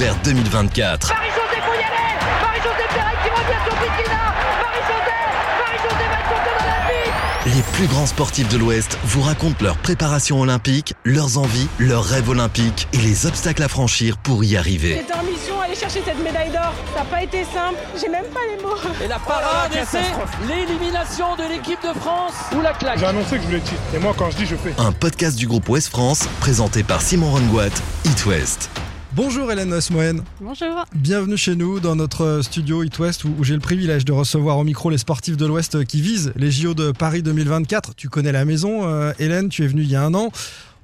vers 2024. Marie-Josée, faut y aller Marie-Josée Pérez qui revient sur Bikina Marie-Josée Marie-Josée va être championne olympique Les plus grands sportifs de l'Ouest vous racontent leur préparation olympique, leurs envies, leurs rêves olympiques et les obstacles à franchir pour y arriver. J'étais en mission, aller chercher cette médaille d'or. Ça n'a pas été simple, j'ai même pas les mots. Et la parade, et c'est l'élimination de l'équipe de France ou la claque. J'ai annoncé que je voulais le titre. Et moi, quand je dis, je fais. Un podcast du groupe Ouest France présenté par Simon Rongoat, It West. Bonjour Hélène Osmoen. Bonjour. Bienvenue chez nous dans notre studio It West où, j'ai le privilège de recevoir au micro les sportifs de l'Ouest qui visent les JO de Paris 2024. Tu connais la maison, euh, Hélène, tu es venue il y a un an.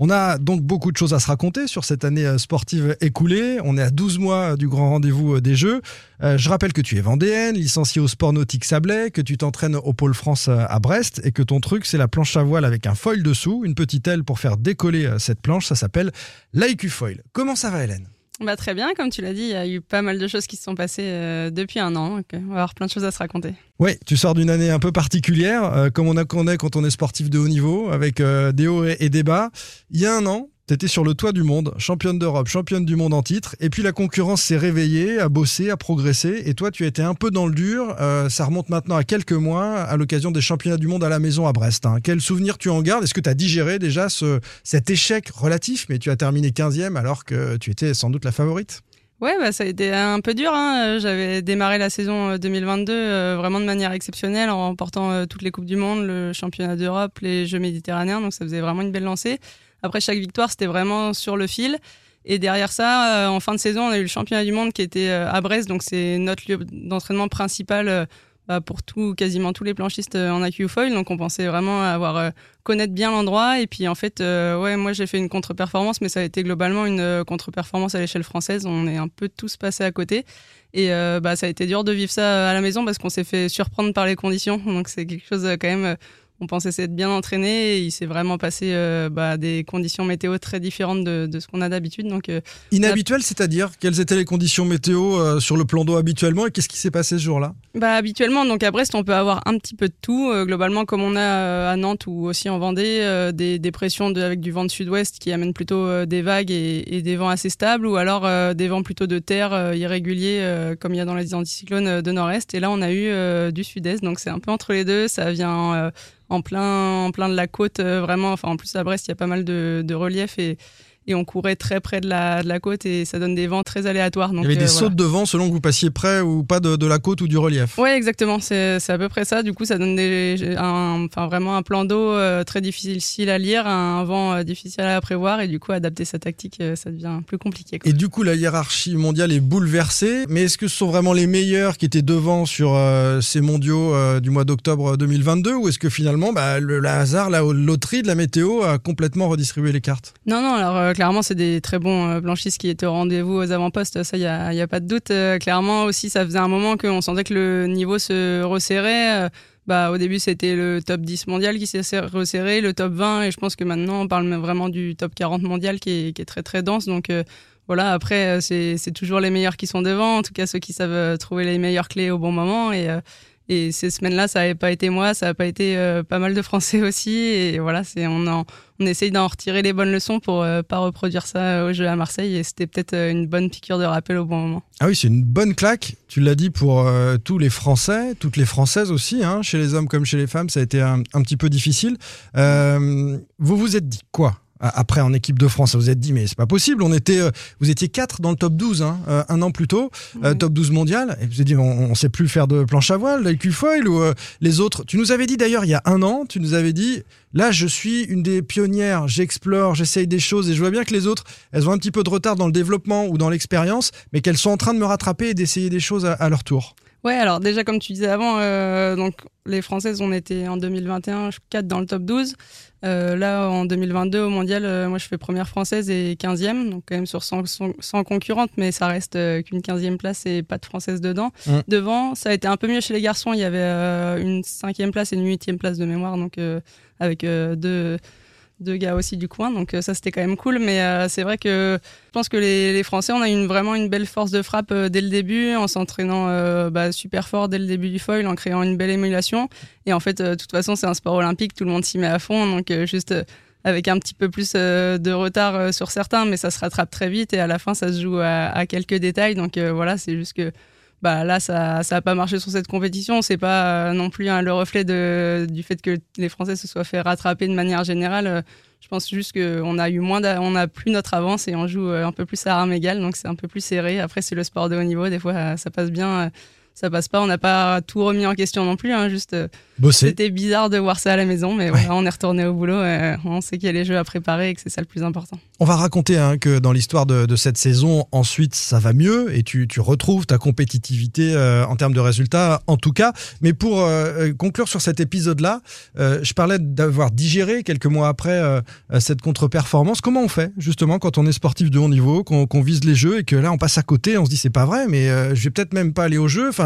On a donc beaucoup de choses à se raconter sur cette année euh, sportive écoulée. On est à 12 mois du grand rendez-vous euh, des Jeux. Euh, je rappelle que tu es vendéenne, licenciée au sport nautique Sablé, que tu t'entraînes au Pôle France euh, à Brest et que ton truc c'est la planche à voile avec un foil dessous, une petite aile pour faire décoller euh, cette planche. Ça s'appelle l'IQ Foil. Comment ça va Hélène? Bah, très bien, comme tu l'as dit, il y a eu pas mal de choses qui se sont passées euh, depuis un an. euh, on va avoir plein de choses à se raconter. Oui, tu sors d'une année un peu particulière, euh, comme on a quand on est sportif de haut niveau, avec des hauts et, et des bas. Il y a un an, tu étais sur le toit du monde, championne d'Europe, championne du monde en titre, et puis la concurrence s'est réveillée, a bossé, a progressé, et toi tu été un peu dans le dur. Euh, ça remonte maintenant à quelques mois, à l'occasion des championnats du monde à la maison à Brest. hein. Quel souvenir tu en gardes? Est-ce que tu as digéré déjà ce, cet échec relatif, mais tu as terminé 15e alors que tu étais sans doute la favorite Ouais, bah, ça a été un peu dur. hein. Euh, J'avais démarré la saison euh, 2022 euh, vraiment de manière exceptionnelle en remportant toutes les Coupes du Monde, le championnat d'Europe, les Jeux méditerranéens. Donc ça faisait vraiment une belle lancée. Après chaque victoire, c'était vraiment sur le fil. Et derrière ça, euh, en fin de saison, on a eu le championnat du monde qui était euh, à Brest. Donc c'est notre lieu d'entraînement principal euh, bah, pour tout, quasiment tous les planchistes en AQ foil. Donc on pensait vraiment avoir connaître bien l'endroit. Et puis en fait, ouais, moi j'ai fait une contre-performance, mais ça a été globalement une contre-performance à l'échelle française. On est un peu tous passés à côté. Et bah, ça a été dur de vivre ça à la maison parce qu'on s'est fait surprendre par les conditions. Donc c'est quelque chose quand même. On pensait s'être bien entraîné et il s'est vraiment passé euh, bah, des conditions météo très différentes de, de ce qu'on a d'habitude. Donc euh, Inhabituel, c'est-à-dire quelles étaient les conditions météo euh, sur le plan d'eau habituellement et qu'est-ce qui s'est passé ce jour-là? Bah habituellement, donc à Brest, on peut avoir un petit peu de tout. Euh, globalement, comme on a à Nantes ou aussi en Vendée, des, des pressions de- avec du vent de sud-ouest qui amènent plutôt des vagues et, et des vents assez stables, ou alors des vents plutôt de terre irréguliers, comme il y a dans les anticyclones de nord-est. Et là, on a eu du sud-est, donc c'est un peu entre les deux. Ça vient en plein, en plein de la côte, euh, vraiment. Enfin, en plus à Brest, il y a pas mal de, de relief et et on courait très près de la, de la côte et ça donne des vents très aléatoires. Donc, Il y avait des euh, voilà. sautes de vent selon que vous passiez près ou pas de, de la côte ou du relief. Ouais, exactement. C'est à peu près ça. Du coup, ça donne des, un, enfin vraiment un plan d'eau euh, très difficile à lire, un vent euh, difficile à prévoir et du coup adapter sa tactique, ça devient plus compliqué. quoi. Et du coup, la hiérarchie mondiale est bouleversée. Mais est-ce que ce sont vraiment les meilleurs qui étaient devant sur ces mondiaux du mois d'octobre 2022 ou est-ce que finalement, bah, le, le hasard, la loterie de la météo a complètement redistribué les cartes? Non, non. Alors clairement, c'est des très bons euh, blanchistes qui étaient au rendez-vous aux avant-postes. Ça, il y a, a pas de doute. Euh, clairement aussi, ça faisait un moment qu'on sentait que le niveau se resserrait. Euh, bah, au début, c'était le top 10 mondial qui s'est ser- resserré, le top 20, et je pense que maintenant, on parle vraiment du top 40 mondial qui est, très très dense. Donc voilà, après, c'est toujours les meilleurs qui sont devant, en tout cas ceux qui savent trouver les meilleures clés au bon moment. Et ces semaines-là, ça n'avait pas été moi, ça n'a pas été euh, pas mal de Français aussi. Et voilà, c'est on, on essaye d'en retirer les bonnes leçons pour euh, pas reproduire ça au jeu à Marseille. Et c'était peut-être euh, une bonne piqûre de rappel au bon moment. Ah oui, c'est une bonne claque. Tu l'as dit pour euh, tous les Français, toutes les Françaises aussi, hein, chez les hommes comme chez les femmes, ça a été un, un petit peu difficile. Euh, vous vous êtes dit quoi? Après en équipe de France, vous vous êtes dit mais c'est pas possible. On était, euh, vous étiez quatre dans le top 12 hein, euh, un an plus tôt, euh, Mhm. top 12 mondial. Et vous êtes dit on, on sait plus faire de planche à voile, l'IQ foil ou euh, les autres. Tu nous avais dit d'ailleurs il y a un an, tu nous avais dit là je suis une des pionnières, j'explore, j'essaye des choses et je vois bien que les autres elles ont un petit peu de retard dans le développement ou dans l'expérience, mais qu'elles sont en train de me rattraper et d'essayer des choses à, à leur tour. Ouais, alors déjà comme tu disais avant, euh, donc les Françaises, on était en 2021 4 dans le top 12. Euh, là, en 2022 au mondial, euh, moi je fais première française et 15e, donc quand même sur 100, 100 100 concurrentes, mais ça reste qu'une 15e place et pas de française dedans. Mm. Devant, ça a été un peu mieux chez les garçons, il y avait une 5e place et une 8e place de mémoire, donc avec deux, deux gars aussi du coin, donc euh, ça c'était quand même cool, mais euh, c'est vrai que je pense que les, Français, on a vraiment une belle force de frappe euh, dès le début, en s'entraînant bah, super fort dès le début du foil, en créant une belle émulation. Et en fait, de toute façon, c'est un sport olympique, tout le monde s'y met à fond. Donc, juste avec un petit peu plus de retard sur certains, mais ça se rattrape très vite et à la fin, ça se joue à, à quelques détails. Donc voilà, c'est juste que bah là ça ça a pas marché sur cette compétition. C'est pas non plus hein, le reflet de, du fait que les Français se soient fait rattraper de manière générale. Je pense juste qu'on a eu moins, on a plus notre avance et on joue euh, un peu plus à armes égales, donc c'est un peu plus serré. Après, c'est le sport de haut niveau, des fois ça passe bien, ça passe pas. On n'a pas tout remis en question non plus, hein, juste euh, c'était bizarre de voir ça à la maison, mais voilà, on est retourné au boulot. on sait qu'il y a les jeux à préparer et que c'est ça le plus important. On va raconter hein, que dans l'histoire de, cette saison, ensuite, ça va mieux et tu, retrouves ta compétitivité euh, en termes de résultats, en tout cas. Mais pour euh, conclure sur cet épisode-là, je parlais d'avoir digéré quelques mois après cette contre-performance. Comment on fait, justement, quand on est sportif de haut niveau, qu'on vise les jeux et que là, on passe à côté, on se dit, c'est pas vrai, mais je vais peut-être même pas aller au jeu. Enfin,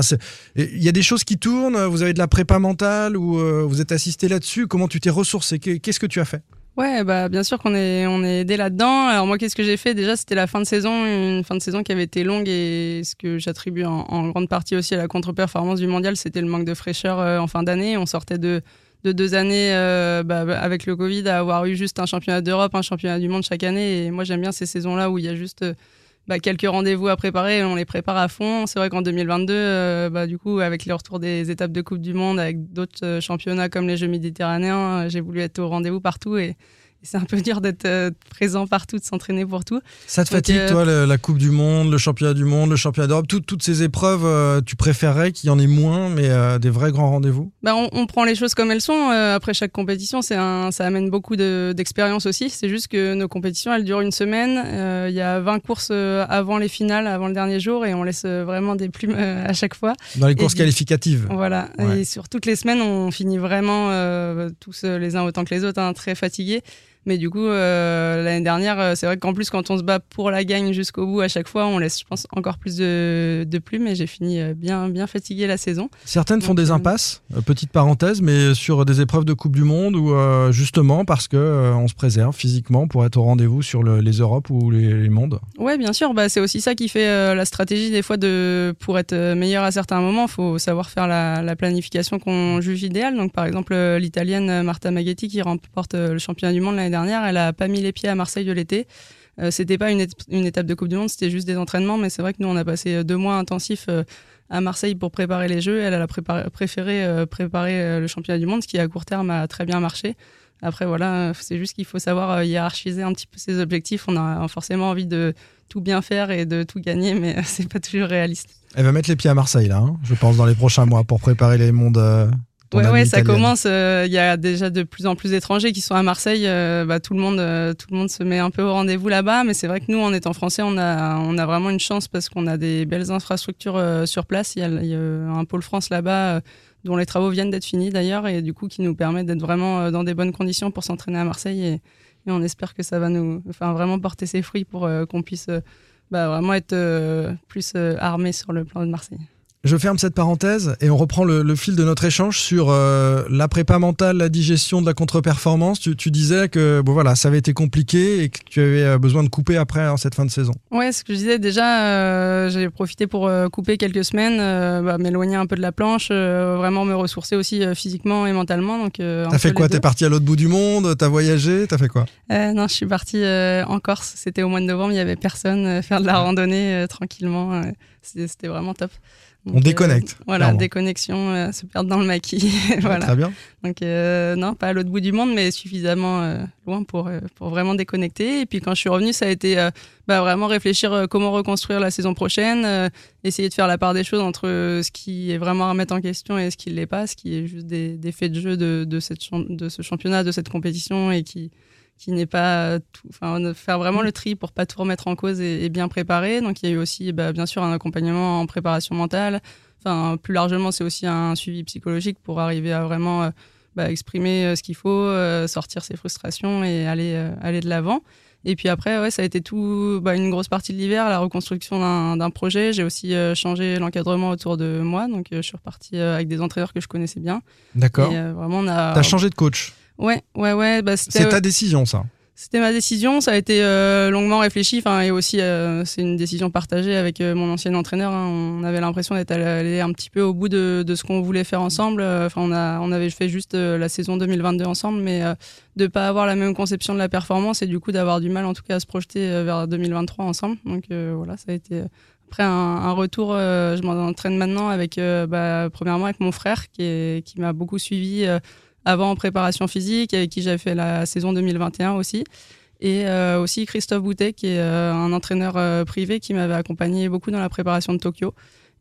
il y a des choses qui tournent, vous avez de la prépa mentale ou euh, vous êtes assisté là-dessus Comment tu t'es ressourcé Qu'est-ce que tu as fait? Ouais, bah bien sûr qu'on est on est aidé là-dedans. Alors moi, qu'est-ce que j'ai fait? Déjà, c'était la fin de saison, une fin de saison qui avait été longue et ce que j'attribue en, grande partie aussi à la contre-performance du mondial, c'était le manque de fraîcheur euh, en fin d'année. On sortait de de deux années euh, bah, avec le Covid à avoir eu juste un championnat d'Europe, un championnat du monde chaque année. Et moi, j'aime bien ces saisons-là où il y a juste bah, quelques rendez-vous à préparer, on les prépare à fond. C'est vrai qu'en 2022, euh, bah, du coup, avec le retour des étapes de Coupe du Monde, avec d'autres euh, championnats comme les Jeux méditerranéens, euh, j'ai voulu être au rendez-vous partout et c'est un peu dur d'être euh, présent partout, de s'entraîner pour tout. Ça te fatigue, euh, toi, la Coupe du Monde, le Championnat du Monde, le Championnat d'Europe, toutes ces épreuves, euh, tu préférerais qu'il y en ait moins, mais des vrais grands rendez-vous? Bah, on, prend les choses comme elles sont. après chaque compétition, un, ça amène beaucoup d'expérience aussi. C'est juste que nos compétitions, elles durent une semaine. Il y a 20 courses avant les finales, avant le dernier jour, et on laisse vraiment des plumes à chaque fois. Dans les courses qualificatives Voilà. Et sur toutes les semaines, on finit vraiment tous les uns autant que les autres, hein, très fatigués. Mais du coup, euh, l'année dernière, euh, c'est vrai qu'en plus, quand on se bat pour la gagne jusqu'au bout, à chaque fois, on laisse, je pense, encore plus de, de plumes. Et j'ai fini euh, bien, bien fatigué la saison. Certaines font des impasses, petite parenthèse, mais sur des épreuves de Coupe du Monde ou justement parce que on se préserve physiquement pour être au rendez-vous sur les Europes ou les, mondes. Ouais, bien sûr. Bah, c'est aussi ça qui fait la stratégie des fois de pour être meilleur à certains moments. Il faut savoir faire la, la planification qu'on juge idéale. Donc, par exemple, l'italienne Marta Maghetti qui remporte le championnat du monde l'année dernière, elle a pas mis les pieds à Marseille de l'été. Euh, c'était pas une, étape de Coupe du Monde, c'était juste des entraînements, mais c'est vrai que nous, on a passé euh, deux mois intensifs euh, à Marseille pour préparer les Jeux. Elle, a préféré préparer le championnat du monde, ce qui à court terme a très bien marché. Après, voilà, c'est juste qu'il faut savoir hiérarchiser un petit peu ses objectifs. On a forcément envie de tout bien faire et de tout gagner, mais c'est pas toujours réaliste. Elle va mettre les pieds à Marseille, hein, je pense, dans les prochains mois pour préparer les mondes Ouais, ouais, ça commence. Euh, il y a déjà de plus en plus d'étrangers qui sont à Marseille. Euh, bah, tout le monde, euh, tout le monde se met un peu au rendez-vous là-bas. Mais c'est vrai que nous, en étant français, on a, on a vraiment une chance parce qu'on a des belles infrastructures sur place. Il y, a, un pôle France là-bas dont les travaux viennent d'être finis d'ailleurs et du coup qui nous permet d'être vraiment dans des bonnes conditions pour s'entraîner à Marseille. Et, et, on espère que ça va nous, enfin, vraiment porter ses fruits pour qu'on puisse bah, vraiment être plus armé sur le plan de Marseille. Je ferme cette parenthèse et on reprend le, fil de notre échange sur euh, la prépa mentale, la digestion de la contre-performance. Tu, disais que bon voilà, ça avait été compliqué et que tu avais euh, besoin de couper après en cette fin de saison. Ouais, ce que je disais déjà, euh, j'ai profité pour couper quelques semaines, bah, m'éloigner un peu de la planche, vraiment me ressourcer aussi physiquement et mentalement. Donc, t'as fait quoi? T'es parti à l'autre bout du monde? T'as voyagé? T'as fait quoi? Non, je suis parti en Corse. C'était au mois de novembre, il y avait personne, faire de la randonnée tranquillement. C'était vraiment top on déconnecte. Euh, voilà, déconnexion, euh, se perdre dans le maquis. voilà. Très bien. Donc, euh, non, pas à l'autre bout du monde, mais suffisamment loin pour, pour vraiment déconnecter. Et puis, quand je suis revenue, ça a été bah, vraiment réfléchir comment reconstruire la saison prochaine, essayer de faire la part des choses entre ce qui est vraiment à remettre en question et ce qui ne l'est pas, ce qui est juste des, des faits de jeu de, de, cette, de ce championnat, de cette compétition et qui qui n'est pas tout, enfin faire vraiment le tri pour pas tout remettre en cause et, bien préparer. Donc il y a eu aussi bah, bien sûr un accompagnement en préparation mentale. Enfin plus largement c'est aussi un suivi psychologique pour arriver à vraiment euh, bah, exprimer euh, ce qu'il faut, euh, sortir ses frustrations et aller aller de l'avant. Et puis après, ouais, ça a été tout, bah, une grosse partie de l'hiver, la reconstruction d'un projet. J'ai aussi changé l'encadrement autour de moi, donc je suis repartie avec des entraîneurs que je connaissais bien. D'accord. vraiment, on a. T'as changé de coach. Ouais, ouais, ouais. Bah, c'est ta décision, ça C'était ma décision, ça a été euh, longuement réfléchi, enfin et aussi euh, c'est une décision partagée avec euh, mon ancien entraîneur. hein. On avait l'impression d'être allé un petit peu au bout de, de ce qu'on voulait faire ensemble. Euh, Enfin on a on avait fait juste euh, la saison 2022 ensemble, mais euh, de pas avoir la même conception de la performance et du coup d'avoir du mal en tout cas à se projeter euh, vers 2023 ensemble. Donc euh, voilà, ça a été après un, un retour. euh, je m'entraîne maintenant avec euh, bah, premièrement avec mon frère qui est, qui m'a beaucoup suivi. Avant en préparation physique, avec qui j'avais fait la saison 2021 aussi. Et euh, aussi Christophe Boutet, qui est euh, un entraîneur euh, privé qui m'avait accompagné beaucoup dans la préparation de Tokyo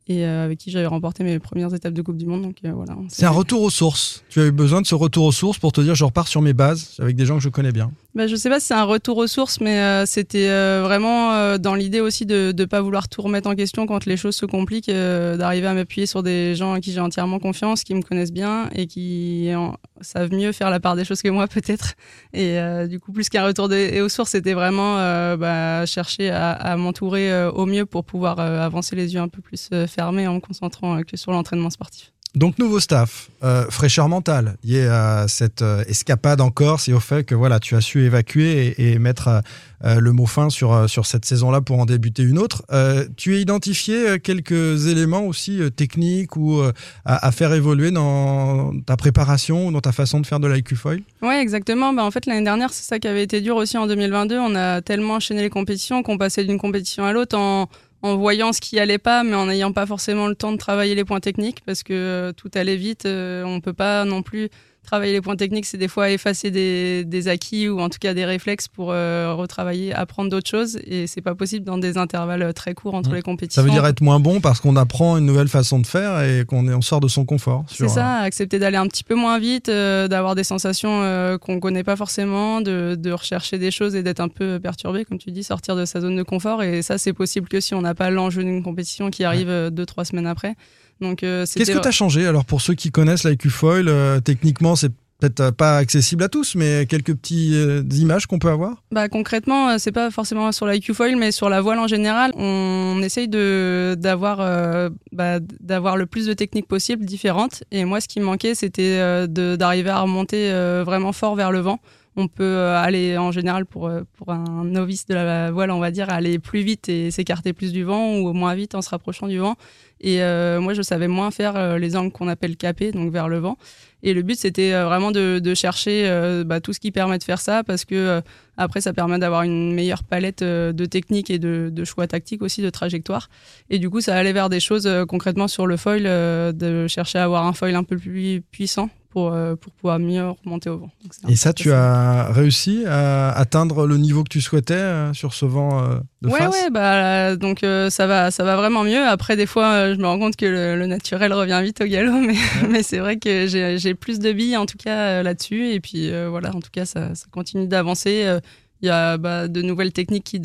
et avec qui j'avais remporté mes premières étapes de Coupe du Monde. Donc voilà. C'est un retour aux sources. Tu as eu besoin de ce retour aux sources pour te dire je repars sur mes bases avec des gens que je connais bien. Bah, je sais pas si c'est un retour aux sources, mais euh, c'était euh, vraiment euh, dans l'idée aussi de ne pas vouloir tout remettre en question quand les choses se compliquent, euh, d'arriver à m'appuyer sur des gens à qui j'ai entièrement confiance, qui me connaissent bien et qui en- savent mieux faire la part des choses que moi peut-être. Et euh, du coup, plus qu'un retour aux sources, c'était vraiment euh, bah, chercher à, à m'entourer au mieux pour pouvoir avancer les yeux un peu plus fermés en me concentrant que sur l'entraînement sportif. Donc nouveau staff, euh, fraîcheur mentale liée à cette euh, escapade en Corse et au fait que voilà tu as su évacuer et, et mettre euh, euh, le mot fin sur, euh, sur cette saison-là pour en débuter une autre. Euh, tu as identifié euh, quelques éléments aussi euh, techniques ou euh, à, faire évoluer dans ta préparation ou dans ta façon de faire de l'IQ foil? Ouais, exactement. Bah, en fait, l'année dernière, c'est ça qui avait été dur aussi en 2022. On a tellement enchaîné les compétitions qu'on passait d'une compétition à l'autre en, en voyant ce qui allait pas, mais en n'ayant pas forcément le temps de travailler les points techniques parce que euh, tout allait vite. euh, on peut pas non plus travailler les points techniques. C'est des fois effacer des, des acquis ou en tout cas des réflexes pour euh, retravailler, apprendre d'autres choses. Et c'est pas possible dans des intervalles euh, très courts entre Mmh. les compétitions. Ça veut dire être moins bon parce qu'on apprend une nouvelle façon de faire et qu'on est- on sort de son confort. C'est ça, accepter d'aller un petit peu moins vite, euh, d'avoir des sensations euh, qu'on connaît pas forcément, de, de rechercher des choses et d'être un peu perturbé, comme tu dis, sortir de sa zone de confort. Et ça, c'est possible que si on n'a pas l'enjeu d'une compétition qui arrive euh, deux, trois semaines après. Donc, euh, Qu'est-ce que tu as changé Alors, pour ceux qui connaissent l'IQ Foil, euh, techniquement, c'est peut-être euh, pas accessible à tous, mais quelques petites images qu'on peut avoir? Bah, concrètement, c'est pas forcément sur l'IQ foil, mais sur la voile en général, on essaye de d'avoir euh, bah, d'avoir le plus de techniques possibles différentes. Et moi, ce qui me manquait, c'était euh, de- d'arriver à remonter vraiment fort vers le vent. On peut euh, aller en général pour euh, pour un novice de la voile, on va dire, aller plus vite et s'écarter plus du vent ou moins vite en se rapprochant du vent. Et euh, moi, je savais moins faire les angles qu'on appelle capés, donc vers le vent. Et le but, c'était vraiment de, chercher bah, tout ce qui permet de faire ça, parce que après, ça permet d'avoir une meilleure palette de techniques et de, de choix tactiques aussi, de trajectoire. Et du coup, ça allait vers des choses concrètement sur le foil, de chercher à avoir un foil un peu plus puissant pour, euh, pour pouvoir mieux remonter au vent. Donc, Et ça, tu as réussi à atteindre le niveau que tu souhaitais euh, sur ce vent euh, de ouais, face? ouais, bah donc ça va, ça va vraiment mieux. Après, des fois, je me rends compte que le, le naturel revient vite au galop, mais, mais c'est vrai que j'ai plus de billes en tout cas là-dessus. Et puis euh, voilà, en tout cas, ça, ça continue d'avancer. Il y a bah, de nouvelles techniques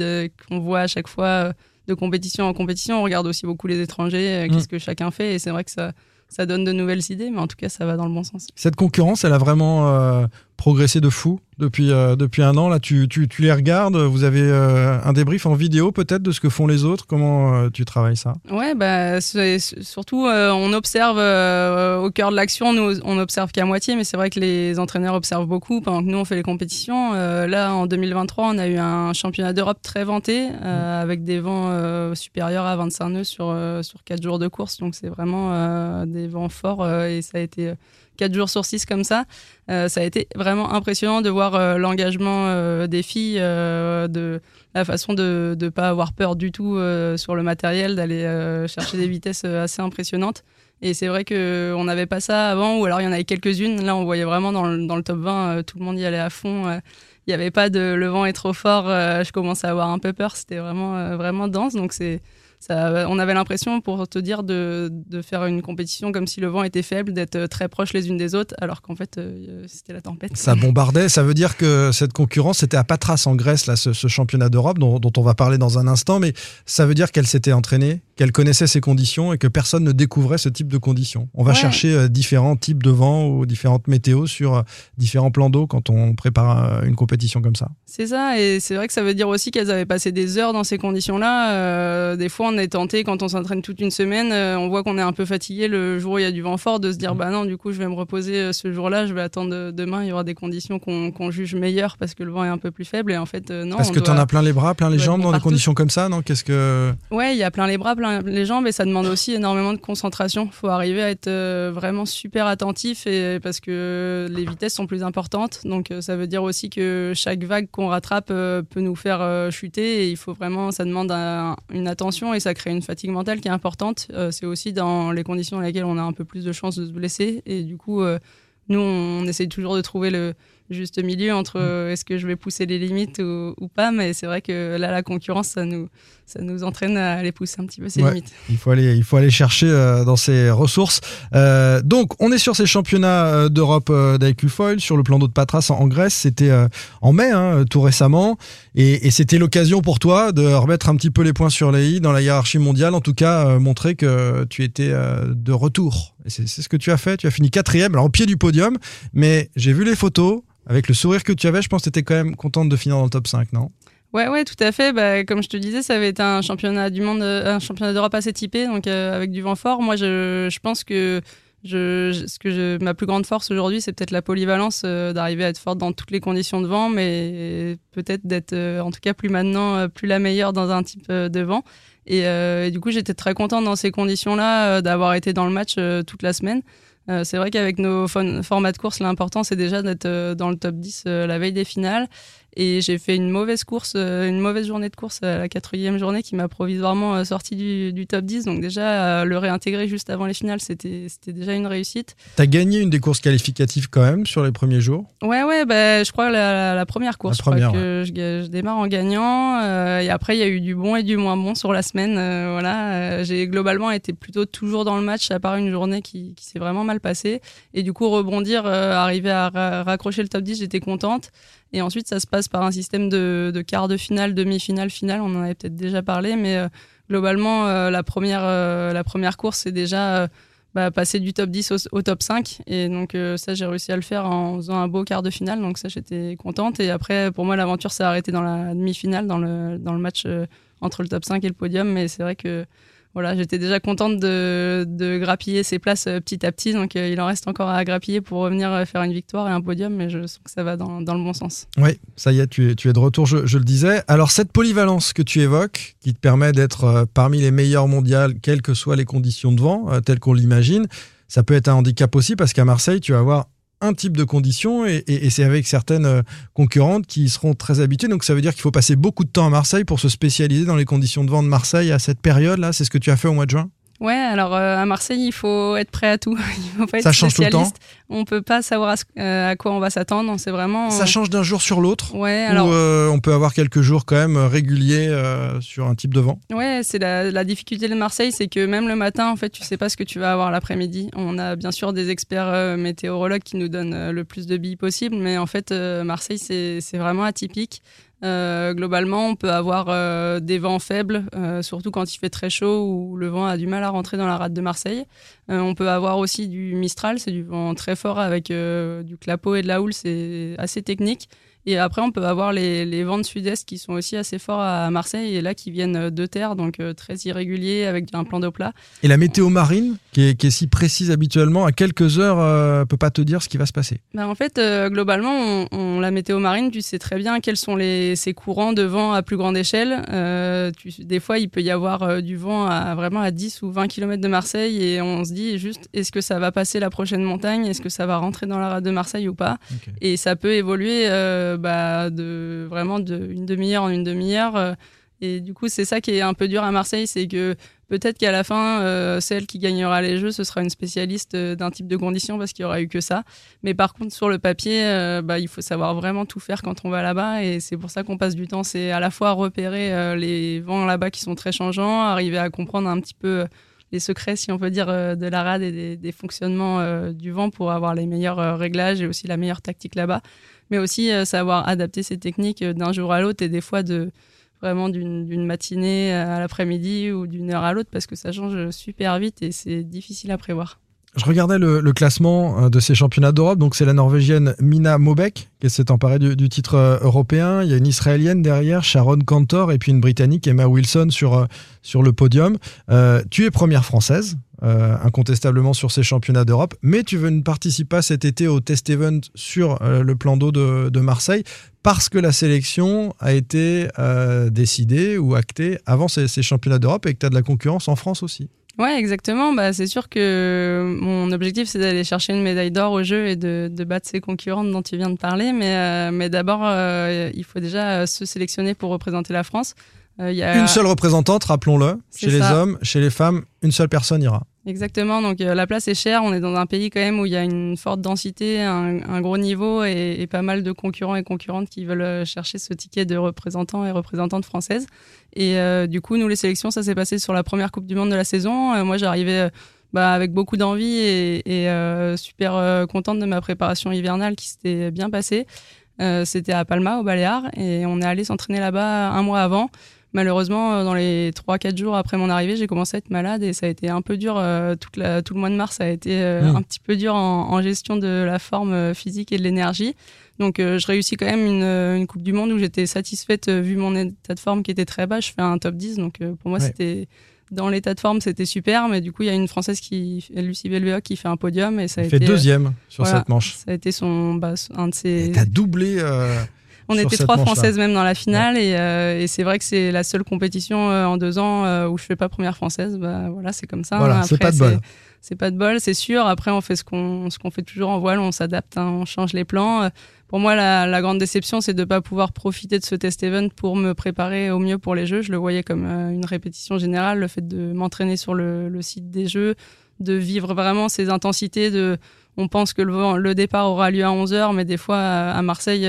qu'on voit à chaque fois de compétition en compétition. On regarde aussi beaucoup les étrangers, euh, Mm. qu'est-ce que chacun fait, et c'est vrai que ça, ça donne de nouvelles idées, mais en tout cas, ça va dans le bon sens. Cette concurrence, elle a vraiment euh, progressé de fou depuis, euh, depuis un an. Là, tu, tu, les regardes, vous avez euh, un débrief en vidéo peut-être de ce que font les autres. Comment euh, tu travailles ça? Ouais, bah, surtout, on observe au cœur de l'action, nous, on observe qu'à moitié, mais c'est vrai que les entraîneurs observent beaucoup pendant que nous, on fait les compétitions. Là, en 2023, on a eu un championnat d'Europe très vanté, avec des vents supérieurs à 25 nœuds sur, sur 4 jours de course. Donc, c'est vraiment des vents forts et ça a été 4 jours sur 6 comme ça. Euh, ça a été vraiment impressionnant de voir euh, l'engagement euh, des filles, de la façon de ne pas avoir peur du tout sur le matériel, d'aller chercher des vitesses assez impressionnantes. Et c'est vrai qu'on n'avait pas ça avant, ou alors il y en avait quelques-unes. Là, on voyait vraiment dans le, dans le top 20, euh, tout le monde y allait à fond. Il n'y avait pas de le vent est trop fort, je commençais à avoir un peu peur. C'était vraiment, vraiment dense. Donc, c'est. Ça, on avait l'impression, pour te dire, de, de faire une compétition comme si le vent était faible, d'être très proches les unes des autres, alors qu'en fait, euh, c'était la tempête. Ça bombardait. Ça veut dire que cette concurrence, c'était à Patras en Grèce, là, ce, ce championnat d'Europe dont, dont on va parler dans un instant. Mais ça veut dire qu'elle s'était entraînée, qu'elle connaissait ces conditions et que personne ne découvrait ce type de conditions. On va Ouais. chercher euh, différents types de vent ou différentes météos sur euh, différents plans d'eau quand on prépare euh, une compétition comme ça. C'est ça, et c'est vrai que ça veut dire aussi qu'elles avaient passé des heures dans ces conditions-là. Euh, des fois, on on est tenté quand on s'entraîne toute une semaine, euh, on voit qu'on est un peu fatigué le jour où il y a du vent fort, de se dire bah non, du coup je vais me reposer euh, ce jour-là, je vais attendre demain, il y aura des conditions qu'on juge meilleures parce que le vent est un peu plus faible et en fait non. Parce que tu en as plein les bras, plein les jambes dans des conditions comme ça, non? Qu'est-ce que Ouais, il y a plein les bras, plein les jambes et ça demande aussi énormément de concentration. Faut arriver à être vraiment super attentif et parce que les vitesses sont plus importantes, donc ça veut dire aussi que chaque vague qu'on rattrape peut nous faire chuter et il faut vraiment, ça demande une attention et ça crée une fatigue mentale qui est importante. Euh, c'est aussi dans les conditions dans lesquelles on a un peu plus de chances de se blesser. Et du coup, euh, nous, on essaye toujours de trouver le juste milieu entre mm. euh, est-ce que je vais pousser les limites ou, pas. Mais c'est vrai que là, la concurrence, ça nous, ça nous entraîne à aller pousser un petit peu ces limites. Il faut aller, il faut aller chercher dans ces ressources. donc, on est sur ces championnats d'Europe foil sur le plan d'eau de Patras en, Grèce. C'était en mai, hein, tout récemment. Et, c'était l'occasion pour toi de remettre un petit peu les points sur les i dans la hiérarchie mondiale, en tout cas euh, montrer que tu étais euh, de retour. Et c'est ce que tu as fait. Tu as fini quatrième, alors au pied du podium, mais j'ai vu les photos. Avec le sourire que tu avais, je pense que tu étais quand même contente de finir dans le top 5, non? Ouais, ouais, tout à fait. Bah, comme je te disais, ça avait été un championnat du monde, un championnat d'Europe assez typé, donc euh, avec du vent fort. Moi, je, je pense que je, ce que je, ma plus grande force aujourd'hui, c'est peut-être la polyvalence, euh, d'arriver à être forte dans toutes les conditions de vent, mais peut-être d'être, euh, en tout cas, plus maintenant, euh, plus la meilleure dans un type de vent. Et, et, du coup, j'étais très contente dans ces conditions-là d'avoir été dans le match toute la semaine. c'est vrai qu'avec nos formats de course, l'important, c'est déjà d'être dans le top 10 la veille des finales. Et j'ai fait une mauvaise course, euh, une mauvaise journée de course à la quatrième journée qui m'a provisoirement euh, sorti du, top 10. Donc déjà, euh, le réintégrer juste avant les finales, c'était déjà une réussite. T'as gagné une des courses qualificatives quand même sur les premiers jours? Ouais, ouais, bah, je crois la, la première course. je crois que je, démarre en gagnant. et après, il y a eu du bon et du moins bon sur la semaine. voilà, j'ai globalement été plutôt toujours dans le match, à part une journée qui, qui s'est vraiment mal passée. Et du coup, rebondir, arriver à raccrocher le top 10, j'étais contente. Et ensuite, ça se passe par un système de, quart de finale, demi-finale, finale. On en avait peut-être déjà parlé, mais euh, globalement, euh, la, première, euh, la première course, c'est déjà bah, passer du top 10 au, top 5. Et donc, ça, j'ai réussi à le faire en faisant un beau quart de finale. Donc, ça, j'étais contente. Et après, pour moi, l'aventure s'est arrêtée dans la demi-finale, dans le, dans le match entre le top 5 et le podium. Mais c'est vrai que voilà, j'étais déjà contente de, de, grappiller ces places euh, petit à petit. Donc, euh, il en reste encore à grappiller pour revenir euh, faire une victoire et un podium, mais je sens que ça va dans, le bon sens. Oui, ça y est, tu es, tu es de retour, je, je, le disais. Alors, cette polyvalence que tu évoques, qui te permet d'être parmi les meilleurs mondiales, quelles que soient les conditions de vent, telles qu'on l'imagine, ça peut être un handicap aussi parce qu'à Marseille, tu vas avoir un type de conditions et, c'est avec certaines euh, concurrentes qui seront très habituées. Donc ça veut dire qu'il faut passer beaucoup de temps à Marseille pour se spécialiser dans les conditions de vente de Marseille à cette période-là. C'est ce que tu as fait au mois de juin? Ouais, alors euh, à Marseille, il faut être prêt à tout. Il faut pas être ça change tout le temps. On peut pas savoir euh, à, quoi on va s'attendre. C'est vraiment. Ça change d'un jour sur l'autre. Ouais. Alors. Euh, on peut avoir quelques jours quand même réguliers sur un type de vent? Ouais, c'est la, la, difficulté de Marseille, c'est que même le matin, en fait, tu sais pas ce que tu vas avoir l'après-midi. On a bien sûr des experts météorologues qui nous donnent le plus de billes possible, mais en fait, Marseille, c'est vraiment atypique. Euh, globalement, on peut avoir euh, des vents faibles, euh, surtout quand il fait très chaud ou le vent a du mal à rentrer dans la rade de Marseille. on peut avoir aussi du Mistral, c'est du vent très fort avec du clapot et de la houle, c'est assez technique. Et après, on peut avoir les, les vents de sud-est qui sont aussi assez forts à Marseille et là qui viennent de terre, donc très irréguliers avec un plan d'eau plat. Et la météo marine, qui est, qui est, si précise habituellement, à quelques heures, euh, peut pas te dire ce qui va se passer ben En fait, euh, globalement, on, la météo marine, tu sais très bien quels sont les, ces courants de vent à plus grande échelle. Euh, tu, des fois, il peut y avoir du vent à vraiment à 10 ou 20 km de Marseille et on se dit juste est-ce que ça va passer la prochaine montagne? Est-ce que ça va rentrer dans la rade de Marseille ou pas? Et ça peut évoluer bah, de vraiment de une demi-heure en une demi-heure. Et du coup, c'est ça qui est un peu dur à Marseille, c'est que peut-être qu'à la fin, euh, celle qui gagnera les jeux, ce sera une spécialiste euh, d'un type de condition parce qu'il n'y aura eu que ça. Mais par contre, sur le papier, bah, il faut savoir vraiment tout faire quand on va là-bas. Et c'est pour ça qu'on passe du temps. C'est à la fois repérer les vents là-bas qui sont très changeants, arriver à comprendre un petit peu les secrets, si on peut dire, de la rade et des fonctionnements du vent pour avoir les meilleurs réglages et aussi la meilleure tactique là-bas mais aussi euh, savoir adapter ces techniques euh, d'un jour à l'autre et des fois de vraiment d'une matinée à l'après-midi ou d'une heure à l'autre parce que ça change super vite et c'est difficile à prévoir. je regardais le, classement de ces championnats d'Europe. Donc, c'est la Norvégienne Mina Mobek qui s'est emparée du, titre européen. Il y a une Israélienne derrière, Sharon Cantor, et puis une Britannique, Emma Wilson, sur, sur le podium. tu es première française. Incontestablement sur ces championnats d'Europe, mais tu ne participes pas cet été au test event sur le plan d'eau de, de, Marseille parce que la sélection a été décidée ou actée avant ces, ces championnats d'Europe et que tu as de la concurrence en France aussi. Ouais, exactement. Bah, c'est sûr que mon objectif, c'est d'aller chercher une médaille d'or au jeu et de, de, battre ces concurrentes dont tu viens de parler. Mais, euh, mais d'abord, euh, il faut déjà se sélectionner pour représenter la France. Euh, y a... Une seule représentante, rappelons-le. Chez les hommes, chez les femmes, une seule personne ira. Exactement, donc euh, la place est chère, on est dans un pays quand même où il y a une forte densité, un, gros niveau et, pas mal de concurrents et concurrentes qui veulent euh, chercher ce ticket de représentants et représentantes françaises. Et euh, du coup, nous, les sélections, ça s'est passé sur la première Coupe du Monde de la saison. moi, j'arrivais bah, avec beaucoup d'envie et, super contente de ma préparation hivernale qui s'était bien passée. C'était à Palma, au Baléares, et on est allé s'entraîner là-bas un mois avant. Malheureusement, euh, dans les 3-4 jours après mon arrivée, j'ai commencé à être malade et ça a été un peu dur. Euh, toute la, tout le mois de mars a été euh, mmh. un petit peu dur en, gestion de la forme physique et de l'énergie. Donc je réussis quand même une, une, Coupe du Monde où j'étais satisfaite vu mon état de forme qui était très bas. Je fais un top 10, donc pour moi c'était dans l'état de forme c'était super. Mais du coup il y a une Française qui, Lucie Belvéoc, qui fait un podium et ça a fait deuxième sur cette manche. Ça a été son, bah, un de ses. T'as doublé. On était trois françaises même dans la finale euh, et, c'est vrai que c'est la seule compétition euh, en deux ans euh, où je fais pas première française. Bah, voilà, c'est comme ça. Voilà, c'est pas de bol. C'est pas de bol, c'est sûr. Après, on fait ce qu'on ce qu'on fait toujours en voile, on s'adapte, hein, on change les plans. Pour moi, la, grande déception, c'est de ne pas pouvoir profiter de ce test event pour me préparer au mieux pour les Jeux. Je le voyais comme une répétition générale, le fait de m'entraîner sur le, site des Jeux, de vivre vraiment ces intensités. De, on pense que le, le départ aura lieu à 11h, mais des fois, à Marseille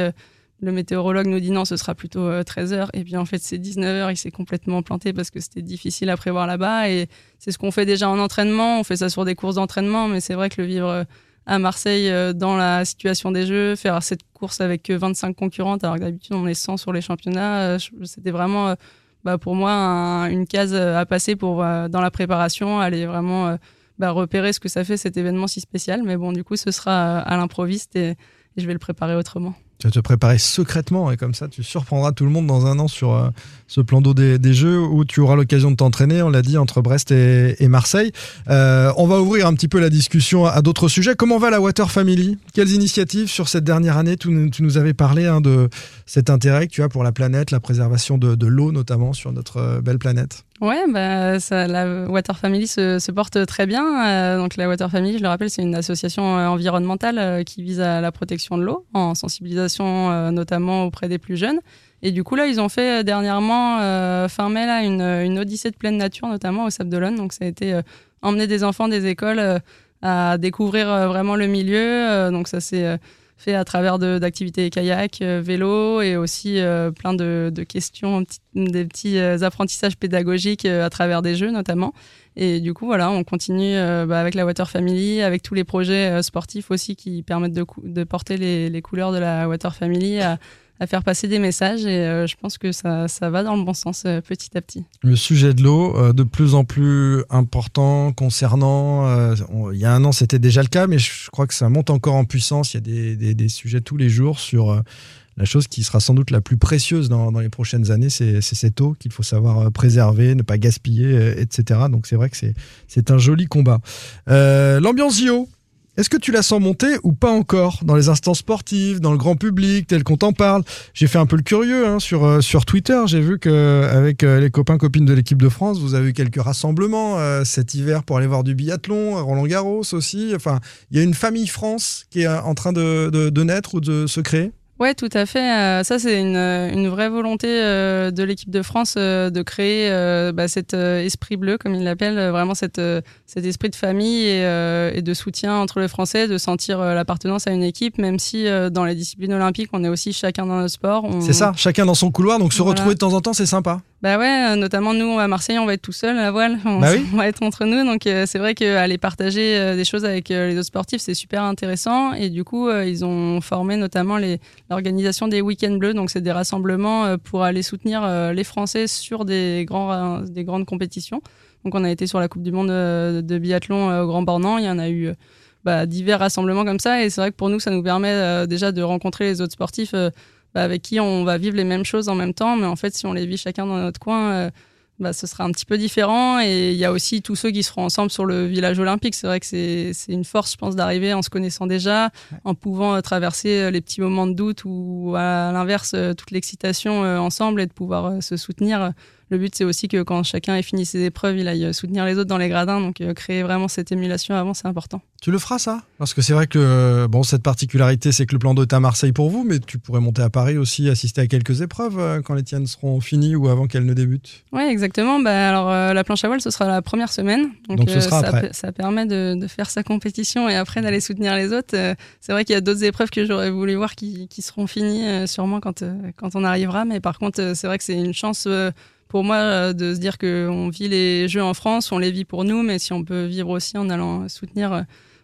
le météorologue nous dit non, ce sera plutôt 13h. Euh, et puis en fait, c'est 19h, il s'est complètement planté parce que c'était difficile à prévoir là-bas. Et c'est ce qu'on fait déjà en entraînement. On fait ça sur des courses d'entraînement, mais c'est vrai que le vivre euh, à Marseille euh, dans la situation des Jeux, faire cette course avec 25 concurrentes, alors que d'habitude on est 100 sur les championnats, c'était vraiment bah, pour moi une case à passer pour dans la préparation, aller vraiment bah, repérer ce que ça fait cet événement si spécial. Mais bon, du coup, ce sera à l'improviste et je vais le préparer autrement. Tu vas te préparer secrètement et comme ça tu surprendras tout le monde dans un an sur euh, ce plan d'eau des, Jeux où tu auras l'occasion de t'entraîner, on l'a dit, entre Brest et, Marseille. Euh, on va ouvrir un petit peu la discussion à, d'autres sujets. Comment va la Water Family? Quelles initiatives sur cette dernière année? Tu, nous avais parlé hein, de cet intérêt que tu as pour la planète, la préservation de, l'eau notamment sur notre euh, belle planète. Ouais, bah, ça, la Water Family se, porte très bien. donc la Water Family, je le rappelle, c'est une association environnementale qui vise à la protection de l'eau en sensibilisation euh, notamment auprès des plus jeunes. Et du coup, là, ils ont fait euh, dernièrement, euh, fin mai, là, une, une, odyssée de pleine nature, notamment au Sable d'Olonne. Donc, ça a été emmener des enfants des écoles à découvrir vraiment le milieu. donc, ça s'est fait à travers d'activités kayak, vélo et aussi plein de, questions, des petits apprentissages pédagogiques à travers des jeux notamment. Et du coup, voilà, on continue euh, bah, avec la Water Family, avec tous les projets euh, sportifs aussi qui permettent de, porter les, couleurs de la Water Family à faire passer des messages. Et euh, je pense que ça, ça, va dans le bon sens petit à petit. Le sujet de l'eau, de plus en plus important concernant. il y a un an, c'était déjà le cas, mais je crois que ça monte encore en puissance. Il y a des, des, sujets tous les jours sur la chose qui sera sans doute la plus précieuse dans, les prochaines années, c'est cette eau qu'il faut savoir euh, préserver, ne pas gaspiller, euh, etc. Donc c'est vrai que c'est un joli combat. Euh, l'ambiance JO, est-ce que tu la sens monter ou pas encore dans les instances sportives, dans le grand public, tel qu'on t'en parle? J'ai fait un peu le curieux hein, sur, sur Twitter. J'ai vu qu'avec les copains copines de l'équipe de France, vous avez eu quelques rassemblements cet hiver pour aller voir du biathlon, Roland Garros aussi. Enfin, il y a une famille France qui est en train de, de naître ou de se créer? Ouais, tout à fait. Euh, ça, c'est une, une, vraie volonté euh, de l'équipe de France euh, de créer bah, cet esprit bleu, comme il l'appelle, vraiment cette, cet esprit de famille et, et, de soutien entre les Français, de sentir l'appartenance à une équipe, même si dans les disciplines olympiques, on est aussi chacun dans notre sport. C'est ça, chacun dans son couloir, donc se retrouver de temps en temps, c'est sympa. Bah ouais, euh, notamment nous à Marseille, on va être tout seul à voile, on, Bah oui. on va être entre nous, donc euh, c'est vrai qu'aller partager euh, des choses avec euh, les autres sportifs, c'est super intéressant. Et du coup, ils ont formé notamment l'organisation des week-ends bleus, donc c'est des rassemblements pour aller soutenir les Français sur des, grands, ra- des grandes compétitions. Donc on a été sur la Coupe du Monde de biathlon au Grand Bornand, il y en a eu bah, divers rassemblements comme ça, et c'est vrai que pour nous, ça nous permet déjà de rencontrer les autres sportifs. Bah, avec qui on va vivre les mêmes choses en même temps, mais en fait, si on les vit chacun dans notre coin, euh, bah, ce sera un petit peu différent. Et il y a aussi tous ceux qui seront ensemble sur le village olympique. C'est vrai que c'est une force, je pense, d'arriver en se connaissant déjà, en pouvant euh, traverser euh, les petits moments de doute ou à l'inverse, toute l'excitation ensemble et de pouvoir se soutenir. Le but, c'est aussi que quand chacun ait fini ses épreuves, il aille soutenir les autres dans les gradins. Donc, euh, créer vraiment cette émulation avant, c'est important. Tu le feras ça? Parce que c'est vrai que euh, bon, cette particularité, c'est que le plan d'eau est à Marseille pour vous, mais tu pourrais monter à Paris aussi, assister à quelques épreuves euh, quand les tiennes seront finies ou avant qu'elles ne débutent. Oui, exactement. Bah, alors, euh, la planche à voile, ce sera la première semaine. Donc, ce sera ça, après. pe- ça permet de, de faire sa compétition et après d'aller soutenir les autres. Euh, c'est vrai qu'il y a d'autres épreuves que j'aurais voulu voir qui, qui seront finies sûrement quand, quand on arrivera. Mais par contre, c'est vrai que c'est une chance pour moi euh, de se dire qu'on vit les Jeux en France, on les vit pour nous, mais si on peut vivre aussi en allant soutenir euh,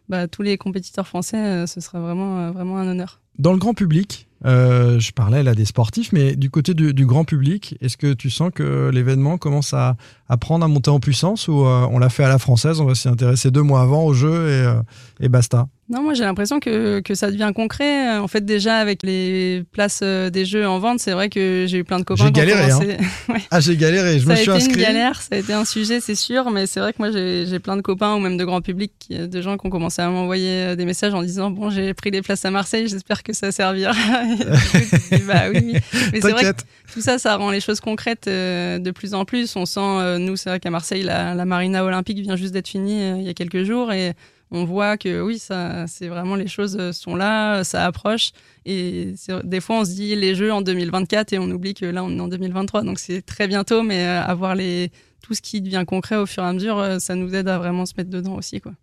bah, tous les compétiteurs français, euh, ce serait vraiment, vraiment un honneur. Dans le grand public, euh, je parlais là des sportifs, mais du côté du, du grand public, est-ce que tu sens que l'événement commence à, à prendre, à monter en puissance ou euh, on l'a fait à la française, on va s'y intéresser deux mois avant au jeu et, euh, et basta? Non, moi j'ai l'impression que, que ça devient concret. En fait, déjà avec les places des jeux en vente, c'est vrai que j'ai eu plein de copains J'ai galéré, hein. Ouais. Ah, j'ai galéré, je ça me a suis été inscrit. une galère, ça a été un sujet, c'est sûr, mais c'est vrai que moi j'ai plein de copains ou même de grand public, de gens qui ont commencé à m'envoyer des messages en disant bon j'ai pris les places à Marseille, j'espère que ça servira. Dis, bah oui. Mais c'est vrai que tout ça, ça rend les choses concrètes euh, de plus en plus. On sent, euh, nous, c'est vrai qu'à Marseille, la, la marina olympique vient juste d'être finie euh, il y a quelques jours et on voit que oui, ça, c'est vraiment les choses sont là, ça approche. Et des fois, on se dit les Jeux en 2024 et on oublie que là, on est en 2023. Donc c'est très bientôt, mais avoir les tout ce qui devient concret au fur et à mesure, ça nous aide à vraiment se mettre dedans aussi, quoi.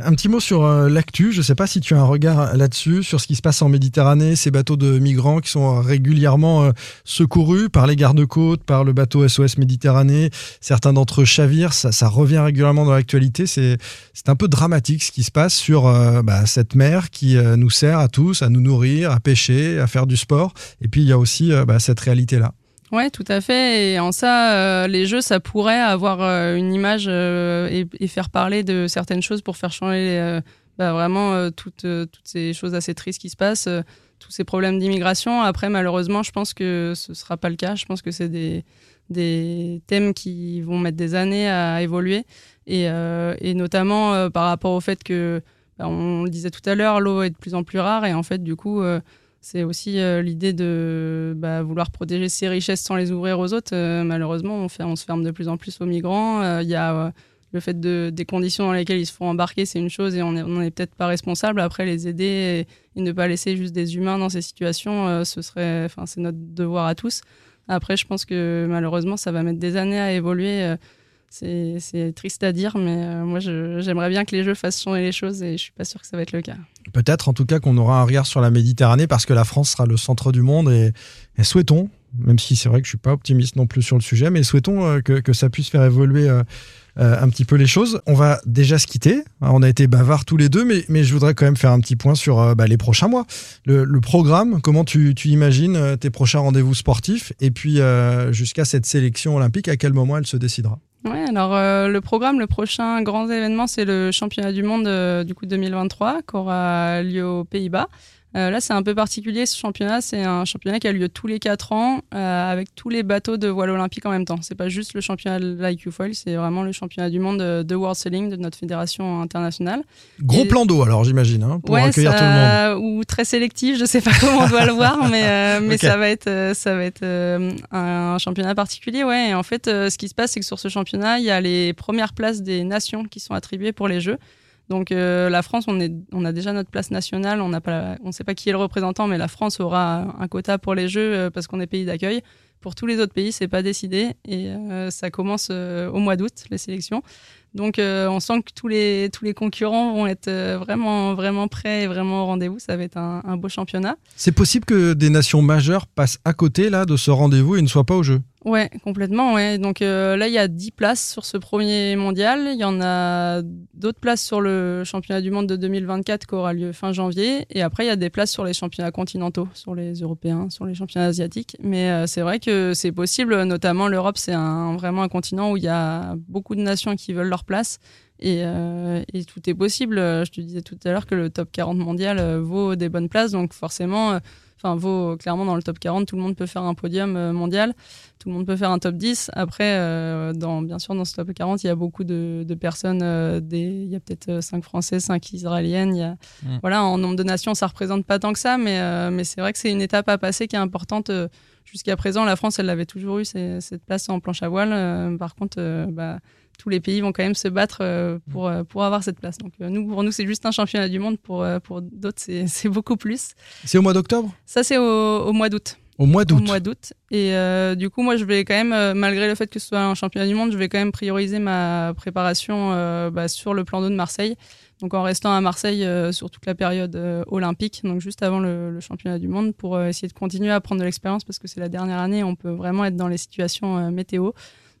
Un petit mot sur euh, l'actu. Je ne sais pas si tu as un regard là-dessus, sur ce qui se passe en Méditerranée, ces bateaux de migrants qui sont régulièrement euh, secourus par les gardes-côtes, par le bateau SOS Méditerranée. Certains d'entre eux chavirent. Ça, revient régulièrement dans l'actualité. C'est un peu dramatique ce qui se passe sur euh, bah, cette mer qui euh, nous sert à tous à nous nourrir, à pêcher, à faire du sport. Et puis il y a aussi euh, bah, cette réalité-là. Ouais, tout à fait. Et en ça, euh, les jeux, ça pourrait avoir euh, une image euh, et, faire parler de certaines choses pour faire changer bah, vraiment toutes, ces choses assez tristes qui se passent, tous ces problèmes d'immigration. Après, malheureusement, je pense que ce sera pas le cas. Je pense que c'est des, thèmes qui vont mettre des années à évoluer. Et, notamment par rapport au fait que, bah, on le disait tout à l'heure, l'eau est de plus en plus rare. Et en fait, du coup, c'est aussi euh, l'idée de bah, vouloir protéger ses richesses sans les ouvrir aux autres. Euh, malheureusement, on, se ferme de plus en plus aux migrants. Euh, Il y a le fait de, des conditions dans lesquelles ils se font embarquer, c'est une chose et on n'en est peut-être pas responsable. Après, les aider et, et ne pas laisser juste des humains dans ces situations, ce serait, enfin, c'est notre devoir à tous. Après, je pense que malheureusement, ça va mettre des années à évoluer. C'est triste à dire, mais euh, moi, j'aimerais bien que les jeux fassent changer les choses et je suis pas sûre que ça va être le cas. Peut-être en tout cas qu'on aura un regard sur la Méditerranée parce que la France sera le centre du monde et, souhaitons, même si c'est vrai que je suis pas optimiste non plus sur le sujet, mais souhaitons euh, que, ça puisse faire évoluer euh, un petit peu les choses. On va déjà se quitter. hein, On a été bavards tous les deux, mais, mais je voudrais quand même faire un petit point sur euh, bah, les prochains mois. Le, programme, comment tu, tu imagines euh, tes prochains rendez-vous sportifs et puis euh, jusqu'à cette sélection olympique, à quel moment elle se décidera? Ouais, alors euh, le programme, le prochain grand événement, c'est le championnat du monde euh, du coup 2023 qui aura lieu aux Pays-Bas. Euh, là, c'est un peu particulier ce championnat. C'est un championnat qui a lieu tous les 4 ans euh, avec tous les bateaux de voile olympique en même temps. C'est pas juste le championnat de l'IQ Foil, c'est vraiment le championnat du monde de, de World Sailing de notre fédération internationale. Gros Et- plan d'eau alors j'imagine, hein, pour ouais, accueillir tout le monde. ou très sélectif, je sais pas comment on doit le voir, mais euh, mais ça va être ça va être un championnat particulier, ouais. Et en fait, ce qui se passe, c'est que sur ce championnat, il y a les premières places des nations qui sont attribuées pour les Jeux. Donc euh, la France, on a déjà notre place nationale, on on sait pas qui est le représentant, mais la France aura un quota pour les Jeux euh, parce qu'on est pays d'accueil. Pour tous les autres pays, c'est pas décidé et euh, ça commence au mois d'août les sélections. Donc on sent que tous les, concurrents vont être vraiment, vraiment prêts et vraiment au rendez-vous. Ça va être un, un beau championnat. C'est possible que des nations majeures passent à côté là de ce rendez-vous et ne soient pas au jeu? Ouais, complètement. Ouais. Donc euh, là, il y a 10 places sur ce premier mondial. Il y en a d'autres places sur le championnat du monde de 2024 qui aura lieu fin janvier. Et après, il y a des places sur les championnats continentaux, sur les européens, sur les championnats asiatiques. Mais euh, c'est vrai que c'est possible. Notamment, l'Europe, c'est un, vraiment un continent où il y a beaucoup de nations qui veulent leur place. Et, euh, et, tout est possible. Je te disais tout à l'heure que le top 40 mondial vaut des bonnes places. Donc forcément enfin vaut clairement dans le top 40. Tout le monde peut faire un podium euh, mondial, tout le monde peut faire un top 10. Après, euh, dans, bien sûr, dans ce top 40, il y a beaucoup de, personnes. Euh, des, il y a peut-être 5 Français, 5 Israéliennes. Il y a, mm. Voilà, en nombre de nations, ça représente pas tant que ça, mais, mais c'est vrai que c'est une étape à passer qui est importante. Jusqu'à présent, la France, elle l'avait toujours eu, cette place en planche à voile. par contre, bah, tous les pays vont quand même se battre euh, pour, euh, pour avoir cette place. Donc euh, nous, pour nous, c'est juste un championnat du monde. Pour, pour d'autres, c'est beaucoup plus. C'est au mois d'octobre? Ça, c'est au, mois d'août. Au mois d'août. Au mois d'août. Et du coup, moi, je vais quand même, malgré le fait que ce soit un championnat du monde, je vais quand même prioriser ma préparation bah, sur le plan d'eau de Marseille. Donc en restant à Marseille sur toute la période olympique, donc juste avant le, le, championnat du monde, pour essayer de continuer à prendre de l'expérience parce que c'est la dernière année, on peut vraiment être dans les situations météo.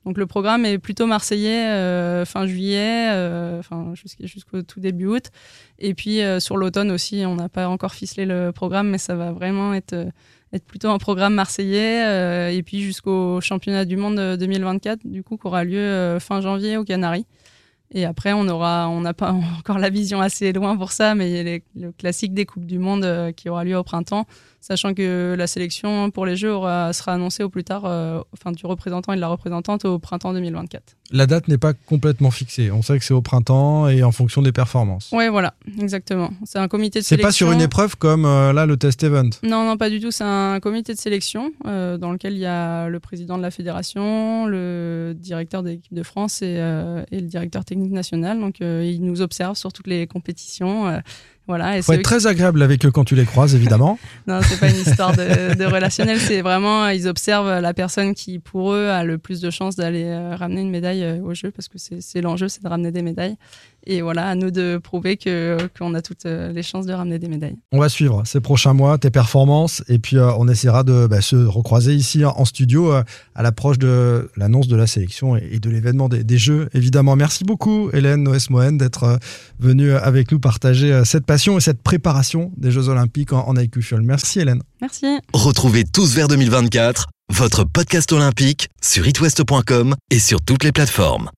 Donc le programme est plutôt marseillais euh, fin juillet, euh, enfin jusqu'au tout début août. Et puis euh, sur l'automne aussi, on n'a pas encore ficelé le programme, mais ça va vraiment être plutôt un programme marseillais. et puis jusqu'au championnat du monde 2024, du coup, qui aura lieu fin janvier aux Canaries. Et après, on aura, on n'a pas encore la vision assez loin pour ça, mais il y a le classique des coupes du monde qui aura lieu au printemps sachant que la sélection pour les Jeux sera annoncée au plus tard, euh, enfin du représentant et de la représentante au printemps 2024. La date n'est pas complètement fixée. On sait que c'est au printemps et en fonction des performances. Oui, voilà, exactement. C'est un comité de sélection. C'est pas sur une épreuve comme euh, là le test event. Non, non, pas du tout. C'est un comité de sélection euh, dans lequel il y a le président de la fédération, le directeur de l'équipe de France et, et, le directeur technique national. Donc, ils nous observent sur toutes les compétitions. Voilà, et faut être très agréable avec eux quand tu les croises, évidemment. non, c'est pas une histoire de, relationnel, c'est vraiment ils observent la personne qui, pour eux, a le plus de chances d'aller euh, ramener une médaille euh, au jeu, parce que c'est l'enjeu, c'est de ramener des médailles. Et voilà, à nous de prouver que qu'on a toutes euh, les chances de ramener des médailles. On va suivre ces prochains mois tes performances, et puis on essaiera de bah, se recroiser ici en studio à l'approche de l'annonce de la sélection et de l'événement des, Jeux, évidemment. Merci beaucoup, Hélène Noès-Mohen, d'être venue avec nous partager cette passion et cette préparation des Jeux Olympiques en, en Merci Hélène. Merci. Retrouvez tous vers 2024 votre podcast olympique sur itwest.com et sur toutes les plateformes.